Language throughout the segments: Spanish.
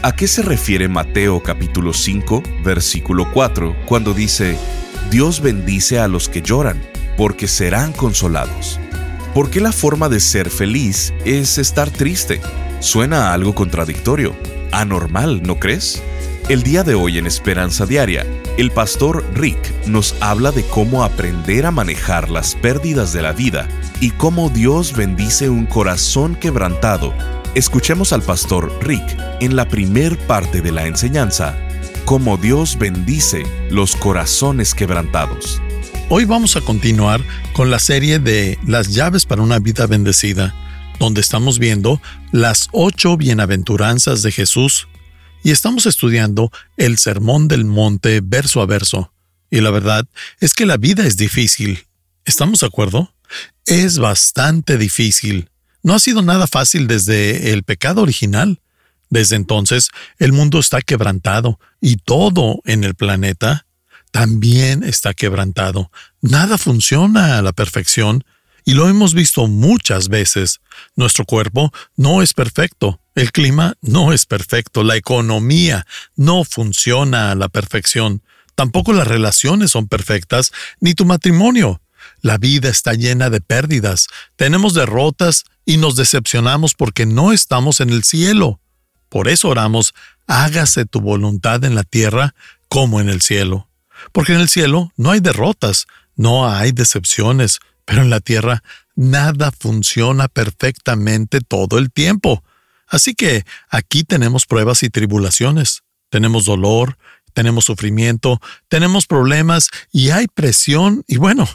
¿A qué se refiere Mateo capítulo 5, versículo 4, cuando dice, Dios bendice a los que lloran, porque serán consolados? ¿Por qué la forma de ser feliz es estar triste? Suena algo contradictorio, anormal, ¿no crees? El día de hoy en Esperanza Diaria, el pastor Rick nos habla de cómo aprender a manejar las pérdidas de la vida y cómo Dios bendice un corazón quebrantado Escuchemos al pastor Rick en la primer parte de la enseñanza, cómo Dios bendice los corazones quebrantados. Hoy vamos a continuar con la serie de Las llaves para una vida bendecida, donde estamos viendo las ocho bienaventuranzas de Jesús y estamos estudiando el Sermón del Monte verso a verso. Y la verdad es que la vida es difícil. ¿Estamos de acuerdo? Es bastante difícil. No ha sido nada fácil desde el pecado original. Desde entonces el mundo está quebrantado y todo en el planeta también está quebrantado. Nada funciona a la perfección y lo hemos visto muchas veces. Nuestro cuerpo no es perfecto, el clima no es perfecto, la economía no funciona a la perfección, tampoco las relaciones son perfectas, ni tu matrimonio. La vida está llena de pérdidas, tenemos derrotas y nos decepcionamos porque no estamos en el cielo. Por eso oramos, hágase tu voluntad en la tierra como en el cielo. Porque en el cielo no hay derrotas, no hay decepciones, pero en la tierra nada funciona perfectamente todo el tiempo. Así que aquí tenemos pruebas y tribulaciones, tenemos dolor, tenemos sufrimiento, tenemos problemas y hay presión y bueno,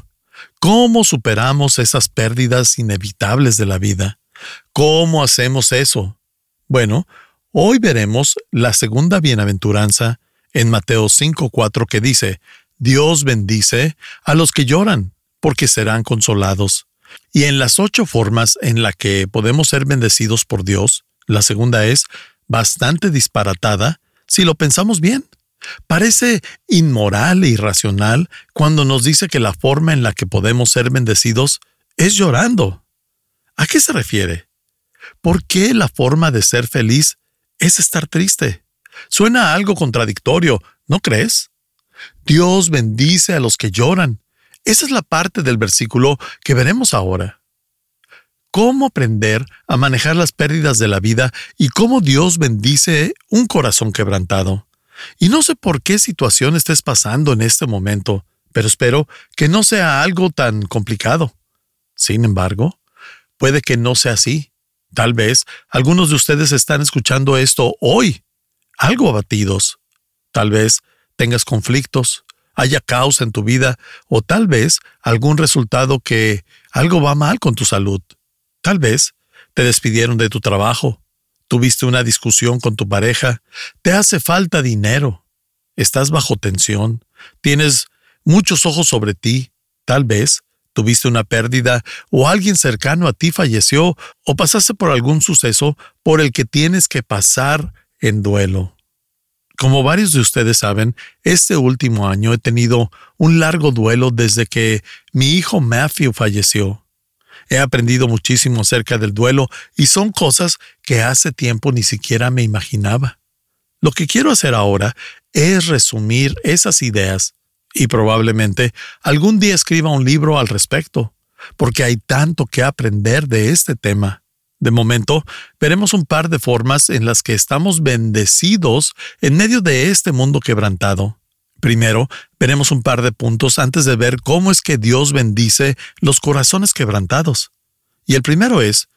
¿Cómo superamos esas pérdidas inevitables de la vida? ¿Cómo hacemos eso? Bueno, hoy veremos la segunda bienaventuranza en Mateo 5.4 que dice, Dios bendice a los que lloran, porque serán consolados. Y en las ocho formas en la que podemos ser bendecidos por Dios, la segunda es bastante disparatada si lo pensamos bien. Parece inmoral e irracional cuando nos dice que la forma en la que podemos ser bendecidos es llorando. ¿A qué se refiere? ¿Por qué la forma de ser feliz es estar triste? Suena algo contradictorio, ¿no crees? Dios bendice a los que lloran. Esa es la parte del versículo que veremos ahora. ¿Cómo aprender a manejar las pérdidas de la vida y cómo Dios bendice un corazón quebrantado? Y no sé por qué situación estés pasando en este momento, pero espero que no sea algo tan complicado. Sin embargo, puede que no sea así. Tal vez algunos de ustedes están escuchando esto hoy, algo abatidos. Tal vez tengas conflictos, haya caos en tu vida o tal vez algún resultado que algo va mal con tu salud. Tal vez te despidieron de tu trabajo Tuviste una discusión con tu pareja, te hace falta dinero, estás bajo tensión, tienes muchos ojos sobre ti, tal vez tuviste una pérdida o alguien cercano a ti falleció o pasaste por algún suceso por el que tienes que pasar en duelo. Como varios de ustedes saben, este último año he tenido un largo duelo desde que mi hijo Matthew falleció. He aprendido muchísimo acerca del duelo y son cosas que hace tiempo ni siquiera me imaginaba. Lo que quiero hacer ahora es resumir esas ideas y probablemente algún día escriba un libro al respecto, porque hay tanto que aprender de este tema. De momento, veremos un par de formas en las que estamos bendecidos en medio de este mundo quebrantado. Primero, veremos un par de puntos antes de ver cómo es que Dios bendice los corazones quebrantados. Y el primero es,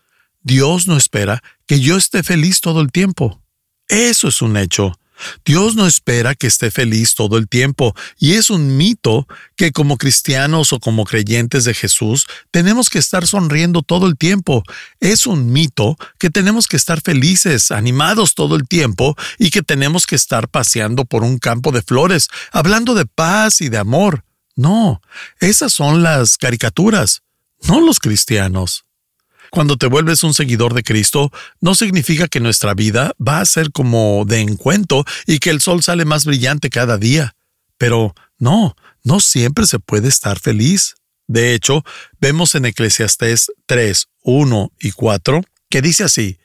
Dios no espera que yo esté feliz todo el tiempo. Eso es un hecho. Dios no espera que esté feliz todo el tiempo y es un mito que como cristianos o como creyentes de Jesús tenemos que estar sonriendo todo el tiempo. Es un mito que tenemos que estar felices, animados todo el tiempo y que tenemos que estar paseando por un campo de flores, hablando de paz y de amor. No, esas son las caricaturas, no los cristianos. Cuando te vuelves un seguidor de Cristo, no significa que nuestra vida va a ser como de encuentro y que el sol sale más brillante cada día. Pero no, no siempre se puede estar feliz. De hecho, vemos en Eclesiastés 3, 1 y 4 que dice así,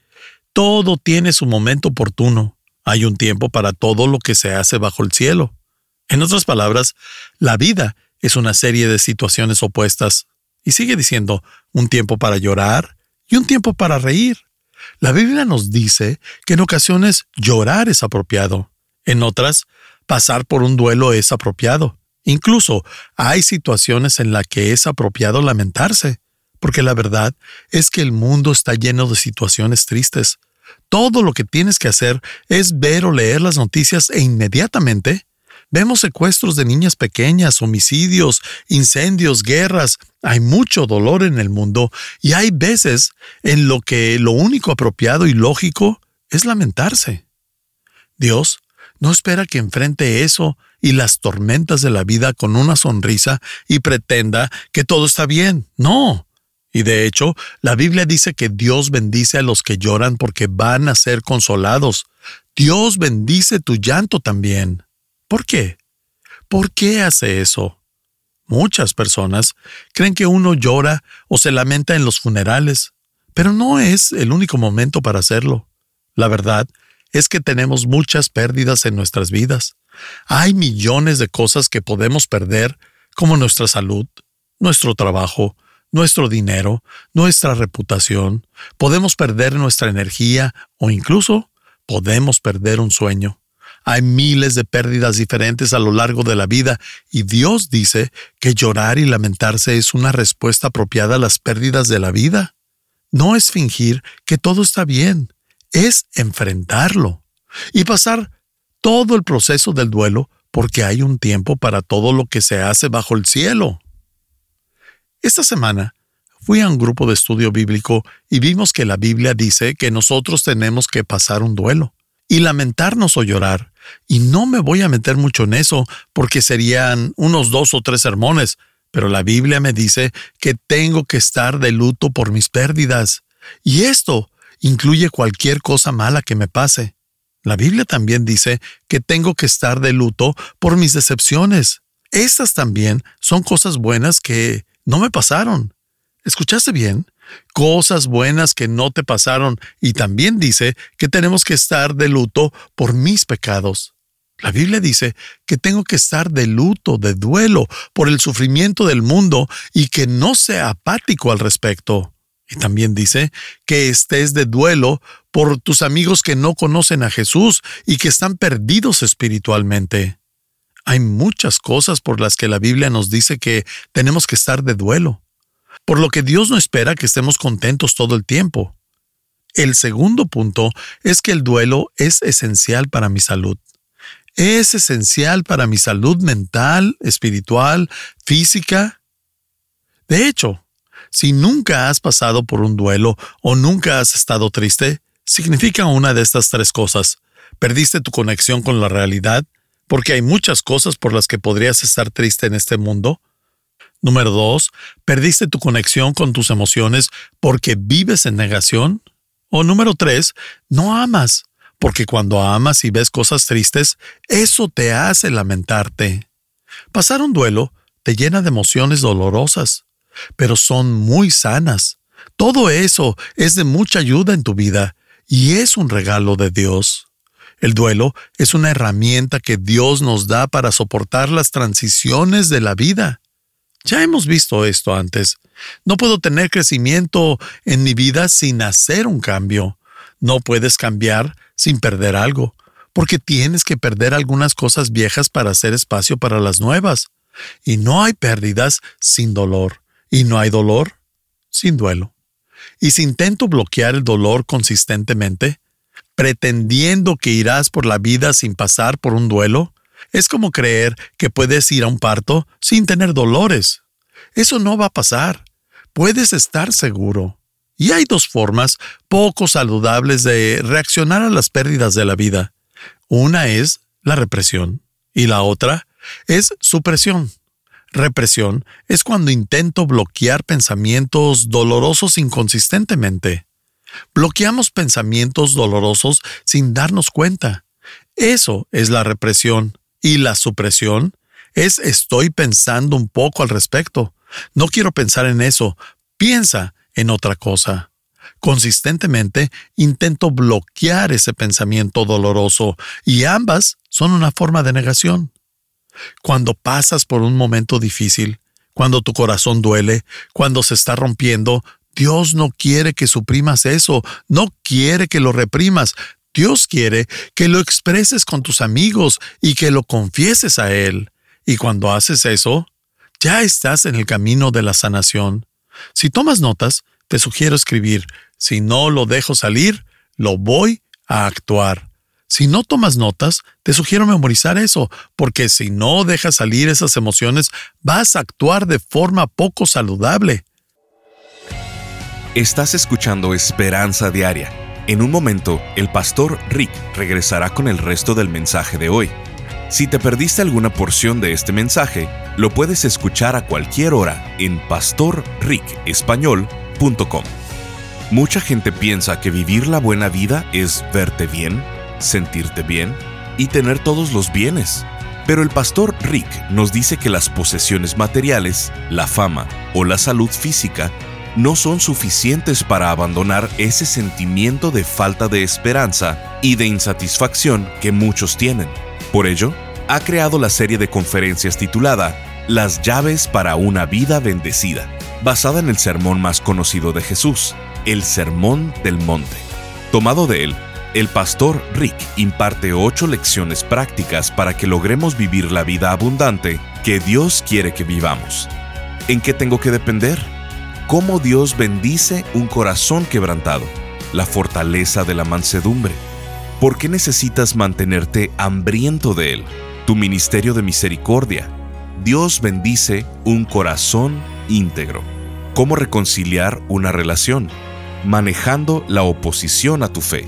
todo tiene su momento oportuno. Hay un tiempo para todo lo que se hace bajo el cielo. En otras palabras, la vida es una serie de situaciones opuestas. Y sigue diciendo, un tiempo para llorar y un tiempo para reír. La Biblia nos dice que en ocasiones llorar es apropiado, en otras, pasar por un duelo es apropiado. Incluso hay situaciones en las que es apropiado lamentarse, porque la verdad es que el mundo está lleno de situaciones tristes. Todo lo que tienes que hacer es ver o leer las noticias e inmediatamente Vemos secuestros de niñas pequeñas, homicidios, incendios, guerras. Hay mucho dolor en el mundo y hay veces en lo que lo único apropiado y lógico es lamentarse. Dios no espera que enfrente eso y las tormentas de la vida con una sonrisa y pretenda que todo está bien. No. Y de hecho, la Biblia dice que Dios bendice a los que lloran porque van a ser consolados. Dios bendice tu llanto también. ¿Por qué? ¿Por qué hace eso? Muchas personas creen que uno llora o se lamenta en los funerales, pero no es el único momento para hacerlo. La verdad es que tenemos muchas pérdidas en nuestras vidas. Hay millones de cosas que podemos perder, como nuestra salud, nuestro trabajo, nuestro dinero, nuestra reputación. Podemos perder nuestra energía o incluso podemos perder un sueño. Hay miles de pérdidas diferentes a lo largo de la vida y Dios dice que llorar y lamentarse es una respuesta apropiada a las pérdidas de la vida. No es fingir que todo está bien, es enfrentarlo y pasar todo el proceso del duelo porque hay un tiempo para todo lo que se hace bajo el cielo. Esta semana fui a un grupo de estudio bíblico y vimos que la Biblia dice que nosotros tenemos que pasar un duelo y lamentarnos o llorar. Y no me voy a meter mucho en eso porque serían unos dos o tres sermones, pero la Biblia me dice que tengo que estar de luto por mis pérdidas. Y esto incluye cualquier cosa mala que me pase. La Biblia también dice que tengo que estar de luto por mis decepciones. Estas también son cosas buenas que no me pasaron. ¿Escuchaste bien? Cosas buenas que no te pasaron y también dice que tenemos que estar de luto por mis pecados. La Biblia dice que tengo que estar de luto, de duelo, por el sufrimiento del mundo y que no sea apático al respecto. Y también dice que estés de duelo por tus amigos que no conocen a Jesús y que están perdidos espiritualmente. Hay muchas cosas por las que la Biblia nos dice que tenemos que estar de duelo por lo que Dios no espera que estemos contentos todo el tiempo. El segundo punto es que el duelo es esencial para mi salud. Es esencial para mi salud mental, espiritual, física. De hecho, si nunca has pasado por un duelo o nunca has estado triste, significa una de estas tres cosas. Perdiste tu conexión con la realidad, porque hay muchas cosas por las que podrías estar triste en este mundo, Número dos, ¿perdiste tu conexión con tus emociones porque vives en negación? O número tres, no amas, porque cuando amas y ves cosas tristes, eso te hace lamentarte. Pasar un duelo te llena de emociones dolorosas, pero son muy sanas. Todo eso es de mucha ayuda en tu vida y es un regalo de Dios. El duelo es una herramienta que Dios nos da para soportar las transiciones de la vida. Ya hemos visto esto antes. No puedo tener crecimiento en mi vida sin hacer un cambio. No puedes cambiar sin perder algo, porque tienes que perder algunas cosas viejas para hacer espacio para las nuevas. Y no hay pérdidas sin dolor, y no hay dolor sin duelo. Y si intento bloquear el dolor consistentemente, pretendiendo que irás por la vida sin pasar por un duelo, es como creer que puedes ir a un parto sin tener dolores. Eso no va a pasar. Puedes estar seguro. Y hay dos formas poco saludables de reaccionar a las pérdidas de la vida. Una es la represión y la otra es supresión. Represión es cuando intento bloquear pensamientos dolorosos inconsistentemente. Bloqueamos pensamientos dolorosos sin darnos cuenta. Eso es la represión. Y la supresión es estoy pensando un poco al respecto. No quiero pensar en eso. Piensa en otra cosa. Consistentemente intento bloquear ese pensamiento doloroso y ambas son una forma de negación. Cuando pasas por un momento difícil, cuando tu corazón duele, cuando se está rompiendo, Dios no quiere que suprimas eso, no quiere que lo reprimas. Dios quiere que lo expreses con tus amigos y que lo confieses a Él. Y cuando haces eso, ya estás en el camino de la sanación. Si tomas notas, te sugiero escribir, si no lo dejo salir, lo voy a actuar. Si no tomas notas, te sugiero memorizar eso, porque si no dejas salir esas emociones, vas a actuar de forma poco saludable. Estás escuchando Esperanza Diaria. En un momento, el pastor Rick regresará con el resto del mensaje de hoy. Si te perdiste alguna porción de este mensaje, lo puedes escuchar a cualquier hora en pastorricespañol.com. Mucha gente piensa que vivir la buena vida es verte bien, sentirte bien y tener todos los bienes. Pero el pastor Rick nos dice que las posesiones materiales, la fama o la salud física no son suficientes para abandonar ese sentimiento de falta de esperanza y de insatisfacción que muchos tienen. Por ello, ha creado la serie de conferencias titulada Las llaves para una vida bendecida, basada en el sermón más conocido de Jesús, el Sermón del Monte. Tomado de él, el pastor Rick imparte ocho lecciones prácticas para que logremos vivir la vida abundante que Dios quiere que vivamos. ¿En qué tengo que depender? Cómo Dios bendice un corazón quebrantado, la fortaleza de la mansedumbre. ¿Por qué necesitas mantenerte hambriento de Él? Tu ministerio de misericordia. Dios bendice un corazón íntegro. ¿Cómo reconciliar una relación? Manejando la oposición a tu fe.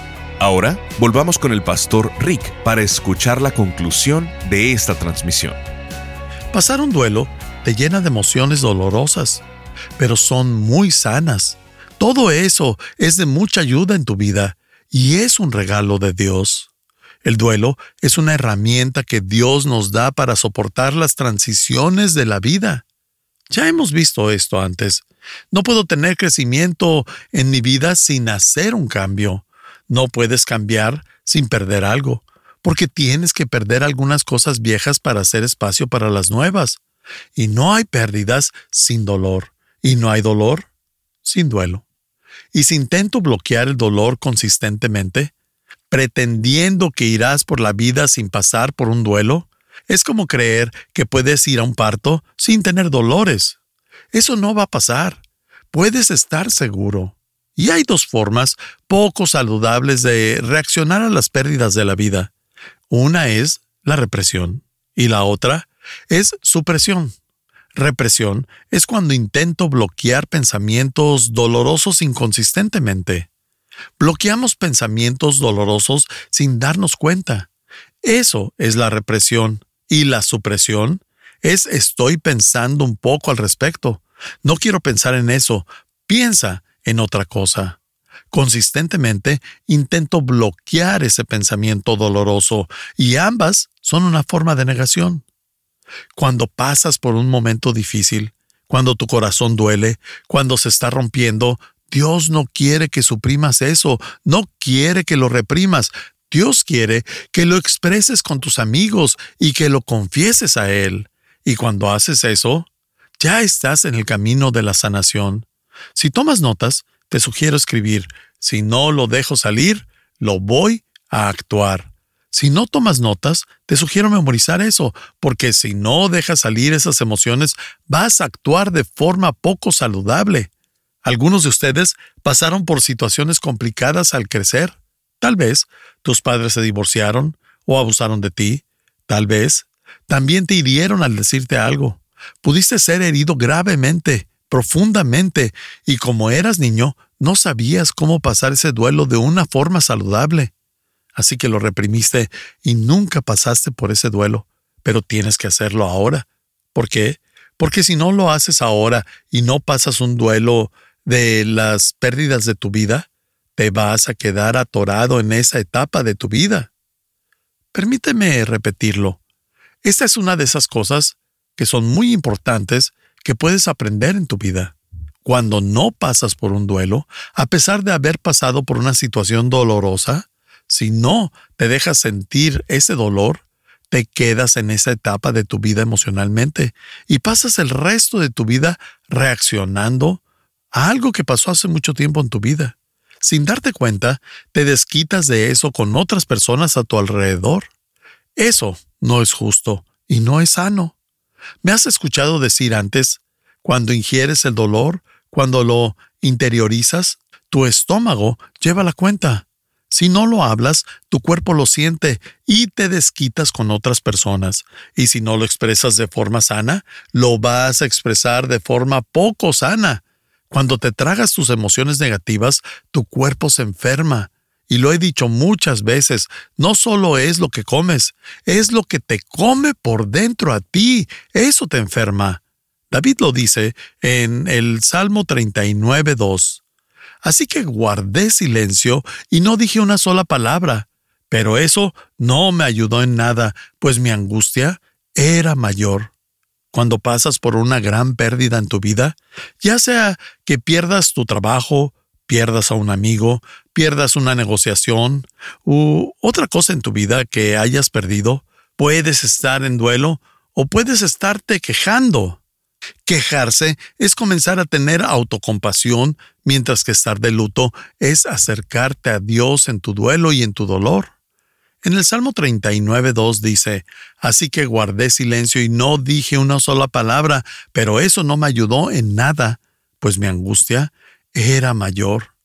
Ahora, volvamos con el Pastor Rick para escuchar la conclusión de esta transmisión. Pasar un duelo te llena de emociones dolorosas, pero son muy sanas. Todo eso es de mucha ayuda en tu vida y es un regalo de Dios. El duelo es una herramienta que Dios nos da para soportar las transiciones de la vida. Ya hemos visto esto antes. No puedo tener crecimiento en mi vida sin hacer un cambio. No puedes cambiar sin perder algo porque tienes que perder algunas cosas viejas para hacer espacio para las nuevas. Y no hay pérdidas sin dolor, y no hay dolor sin duelo. Y si intento bloquear el dolor consistentemente, pretendiendo que irás por la vida sin pasar por un duelo, es como creer que puedes ir a un parto sin tener dolores. Eso no va a pasar. Puedes estar seguro. Y hay dos formas poco saludables de reaccionar a las pérdidas de la vida. Una es la represión y la otra es supresión. Represión es cuando intento bloquear pensamientos dolorosos inconsistentemente. Bloqueamos pensamientos dolorosos sin darnos cuenta. Eso es la represión. Y la supresión es estoy pensando un poco al respecto. No quiero pensar en eso. Piensa en otra cosa. Consistentemente intento bloquear ese pensamiento doloroso y ambas son una forma de negación. Cuando pasas por un momento difícil, cuando tu corazón duele, cuando se está rompiendo, Dios no quiere que suprimas eso, no quiere que lo reprimas. Dios quiere que lo expreses con tus amigos y que lo confieses a Él. Y cuando haces eso, ya estás en el camino de la sanación. Si tomas notas, te sugiero escribir, si no lo dejo salir, lo voy a actuar. Si no tomas notas, te sugiero memorizar eso, porque si no dejas salir esas emociones, vas a actuar de forma poco saludable. Algunos de ustedes pasaron por situaciones complicadas al crecer. Tal vez tus padres se divorciaron o abusaron de ti. Tal vez también te hirieron al decirte algo. Pudiste ser herido gravemente, profundamente, y como eras niño, no sabías cómo pasar ese duelo de una forma saludable. Así que lo reprimiste y nunca pasaste por ese duelo, pero tienes que hacerlo ahora. ¿Por qué? Porque si no lo haces ahora y no pasas un duelo de las pérdidas de tu vida, te vas a quedar atorado en esa etapa de tu vida. Permíteme repetirlo. Esta es una de esas cosas que son muy importantes que puedes aprender en tu vida. Cuando no pasas por un duelo, a pesar de haber pasado por una situación dolorosa, si no te dejas sentir ese dolor, te quedas en esa etapa de tu vida emocionalmente y pasas el resto de tu vida reaccionando a algo que pasó hace mucho tiempo en tu vida. Sin darte cuenta, te desquitas de eso con otras personas a tu alrededor. Eso no es justo y no es sano. Me has escuchado decir antes, cuando ingieres el dolor, cuando lo interiorizas, tu estómago lleva la cuenta. Si no lo hablas, tu cuerpo lo siente y te desquitas con otras personas. Y si no lo expresas de forma sana, lo vas a expresar de forma poco sana. Cuando te tragas tus emociones negativas, tu cuerpo se enferma. Y lo he dicho muchas veces, no solo es lo que comes, es lo que te come por dentro a ti. Eso te enferma. David lo dice en el Salmo 39.2. Así que guardé silencio y no dije una sola palabra. Pero eso no me ayudó en nada, pues mi angustia era mayor cuando pasas por una gran pérdida en tu vida, ya sea que pierdas tu trabajo, pierdas a un amigo, pierdas una negociación u otra cosa en tu vida que hayas perdido, puedes estar en duelo o puedes estarte quejando. Quejarse es comenzar a tener autocompasión, mientras que estar de luto es acercarte a Dios en tu duelo y en tu dolor. En el Salmo 39.2 dice, Así que guardé silencio y no dije una sola palabra, pero eso no me ayudó en nada, pues mi angustia era mayor.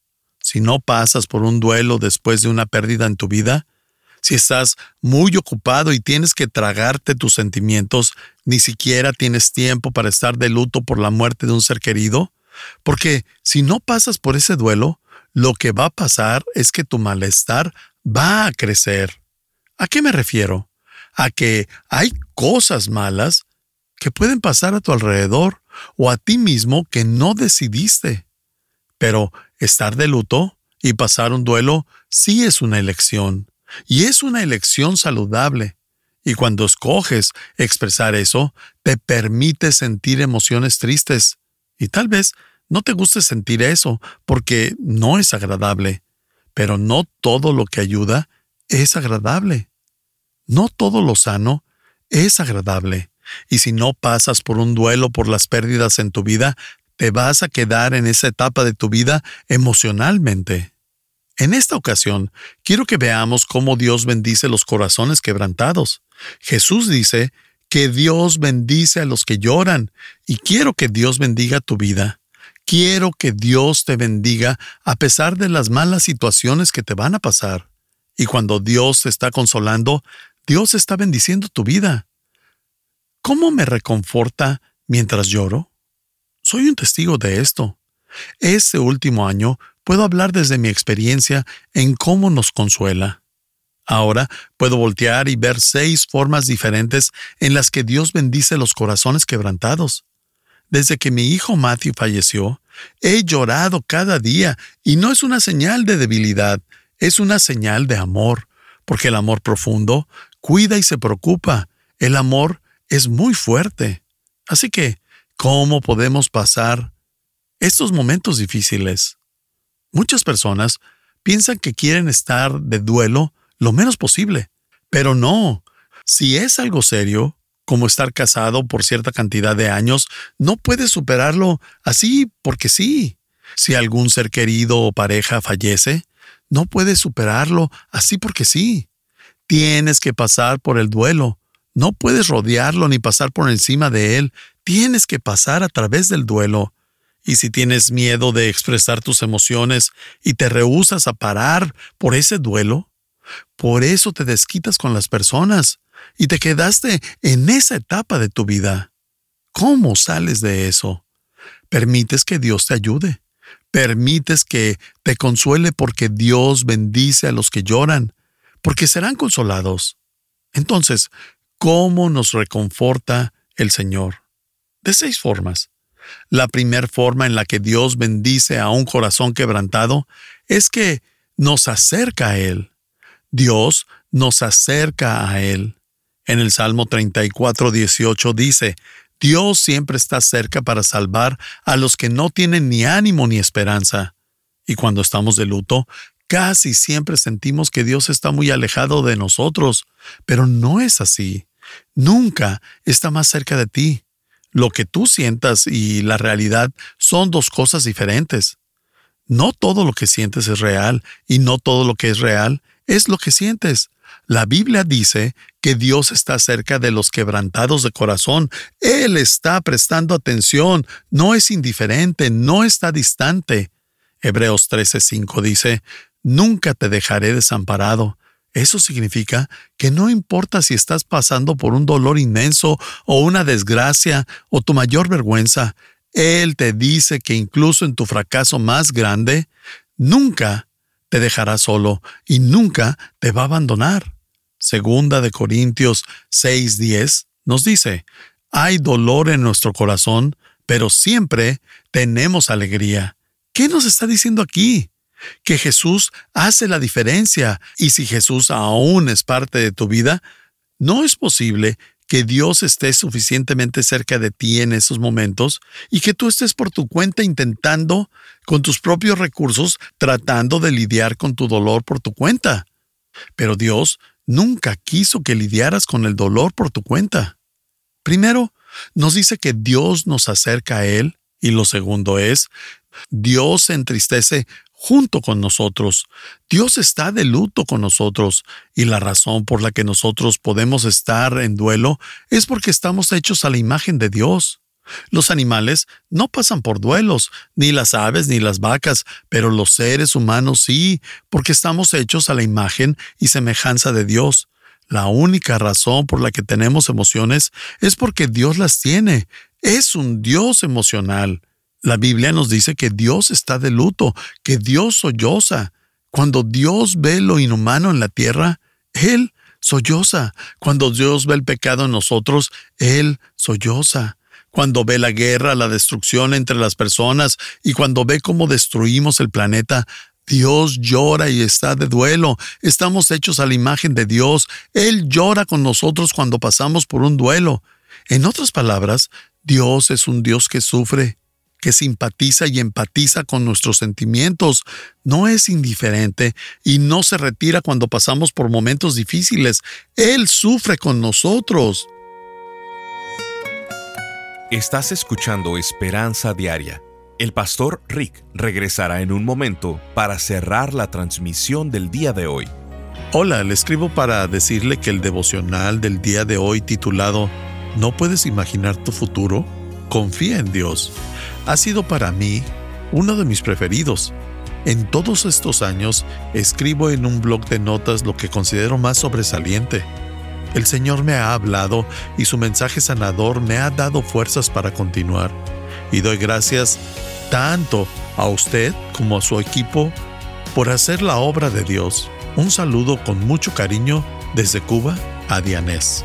Si no pasas por un duelo después de una pérdida en tu vida, si estás muy ocupado y tienes que tragarte tus sentimientos, ni siquiera tienes tiempo para estar de luto por la muerte de un ser querido, porque si no pasas por ese duelo, lo que va a pasar es que tu malestar va a crecer. ¿A qué me refiero? A que hay cosas malas que pueden pasar a tu alrededor o a ti mismo que no decidiste. Pero estar de luto y pasar un duelo sí es una elección, y es una elección saludable. Y cuando escoges expresar eso, te permite sentir emociones tristes. Y tal vez no te guste sentir eso porque no es agradable. Pero no todo lo que ayuda es agradable. No todo lo sano es agradable. Y si no pasas por un duelo por las pérdidas en tu vida, te vas a quedar en esa etapa de tu vida emocionalmente. En esta ocasión, quiero que veamos cómo Dios bendice los corazones quebrantados. Jesús dice que Dios bendice a los que lloran, y quiero que Dios bendiga tu vida. Quiero que Dios te bendiga a pesar de las malas situaciones que te van a pasar. Y cuando Dios te está consolando, Dios está bendiciendo tu vida. ¿Cómo me reconforta mientras lloro? Soy un testigo de esto. Este último año puedo hablar desde mi experiencia en cómo nos consuela. Ahora puedo voltear y ver seis formas diferentes en las que Dios bendice los corazones quebrantados. Desde que mi hijo Matthew falleció, he llorado cada día y no es una señal de debilidad, es una señal de amor, porque el amor profundo cuida y se preocupa. El amor es muy fuerte. Así que, ¿cómo podemos pasar estos momentos difíciles? Muchas personas piensan que quieren estar de duelo lo menos posible, pero no. Si es algo serio, como estar casado por cierta cantidad de años, no puedes superarlo así porque sí. Si algún ser querido o pareja fallece, no puedes superarlo así porque sí. Tienes que pasar por el duelo. No puedes rodearlo ni pasar por encima de él. Tienes que pasar a través del duelo. Y si tienes miedo de expresar tus emociones y te rehusas a parar por ese duelo, por eso te desquitas con las personas y te quedaste en esa etapa de tu vida. ¿Cómo sales de eso? Permites que Dios te ayude. Permites que te consuele porque Dios bendice a los que lloran, porque serán consolados. Entonces, ¿cómo nos reconforta el Señor? De seis formas. La primera forma en la que Dios bendice a un corazón quebrantado es que nos acerca a Él. Dios nos acerca a Él. En el Salmo 34, 18 dice, Dios siempre está cerca para salvar a los que no tienen ni ánimo ni esperanza. Y cuando estamos de luto, casi siempre sentimos que Dios está muy alejado de nosotros, pero no es así. Nunca está más cerca de ti. Lo que tú sientas y la realidad son dos cosas diferentes. No todo lo que sientes es real y no todo lo que es real es lo que sientes. La Biblia dice que Dios está cerca de los quebrantados de corazón. Él está prestando atención, no es indiferente, no está distante. Hebreos 13:5 dice, Nunca te dejaré desamparado. Eso significa que no importa si estás pasando por un dolor inmenso o una desgracia o tu mayor vergüenza, Él te dice que incluso en tu fracaso más grande, nunca te dejará solo y nunca te va a abandonar. Segunda de Corintios 6:10 nos dice, hay dolor en nuestro corazón, pero siempre tenemos alegría. ¿Qué nos está diciendo aquí? Que Jesús hace la diferencia y si Jesús aún es parte de tu vida, no es posible que Dios esté suficientemente cerca de ti en esos momentos y que tú estés por tu cuenta intentando, con tus propios recursos, tratando de lidiar con tu dolor por tu cuenta. Pero Dios nunca quiso que lidiaras con el dolor por tu cuenta. Primero, nos dice que Dios nos acerca a Él y lo segundo es, Dios se entristece junto con nosotros. Dios está de luto con nosotros y la razón por la que nosotros podemos estar en duelo es porque estamos hechos a la imagen de Dios. Los animales no pasan por duelos, ni las aves ni las vacas, pero los seres humanos sí, porque estamos hechos a la imagen y semejanza de Dios. La única razón por la que tenemos emociones es porque Dios las tiene. Es un Dios emocional. La Biblia nos dice que Dios está de luto, que Dios solloza. Cuando Dios ve lo inhumano en la tierra, Él solloza. Cuando Dios ve el pecado en nosotros, Él solloza. Cuando ve la guerra, la destrucción entre las personas y cuando ve cómo destruimos el planeta, Dios llora y está de duelo. Estamos hechos a la imagen de Dios. Él llora con nosotros cuando pasamos por un duelo. En otras palabras, Dios es un Dios que sufre que simpatiza y empatiza con nuestros sentimientos, no es indiferente y no se retira cuando pasamos por momentos difíciles. Él sufre con nosotros. Estás escuchando Esperanza Diaria. El pastor Rick regresará en un momento para cerrar la transmisión del día de hoy. Hola, le escribo para decirle que el devocional del día de hoy titulado ¿No puedes imaginar tu futuro? Confía en Dios ha sido para mí uno de mis preferidos. En todos estos años escribo en un blog de notas lo que considero más sobresaliente. El Señor me ha hablado y su mensaje sanador me ha dado fuerzas para continuar. Y doy gracias tanto a usted como a su equipo por hacer la obra de Dios. Un saludo con mucho cariño desde Cuba a Dianés.